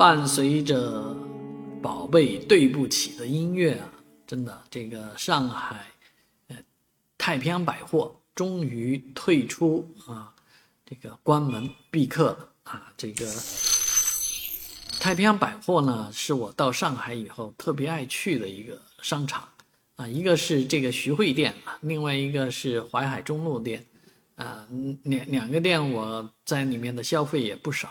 伴随着宝贝对不起的音乐啊，真的，这个上海，呃，太平洋百货终于退出啊，这个关门闭客了啊。这个太平洋百货呢，是我到上海以后特别爱去的一个商场啊，一个是这个徐汇店啊，另外一个是淮海中路店啊，两两个店我在里面的消费也不少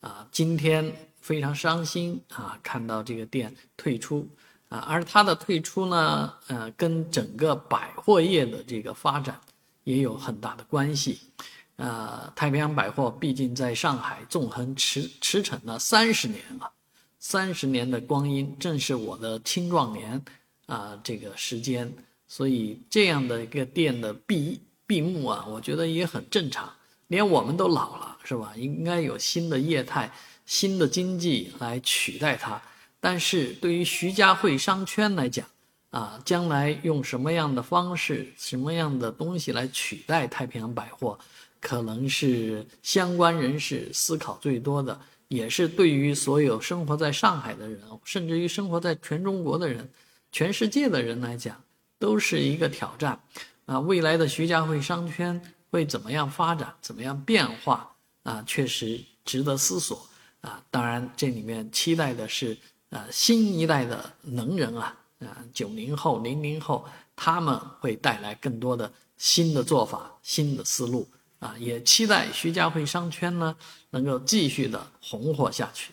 啊，今天。非常伤心啊！看到这个店退出啊，而它的退出呢，呃，跟整个百货业的这个发展也有很大的关系。呃，太平洋百货毕竟在上海纵横驰驰骋了三十年了，三十年的光阴，正是我的青壮年啊，这个时间，所以这样的一个店的闭闭幕啊，我觉得也很正常。连我们都老了，是吧？应该有新的业态。新的经济来取代它，但是对于徐家汇商圈来讲，啊，将来用什么样的方式、什么样的东西来取代太平洋百货，可能是相关人士思考最多的，也是对于所有生活在上海的人，甚至于生活在全中国的人、全世界的人来讲，都是一个挑战。啊，未来的徐家汇商圈会怎么样发展、怎么样变化？啊，确实值得思索。啊，当然，这里面期待的是，呃，新一代的能人啊，啊，九零后、零零后，他们会带来更多的新的做法、新的思路啊，也期待徐家汇商圈呢能够继续的红火下去。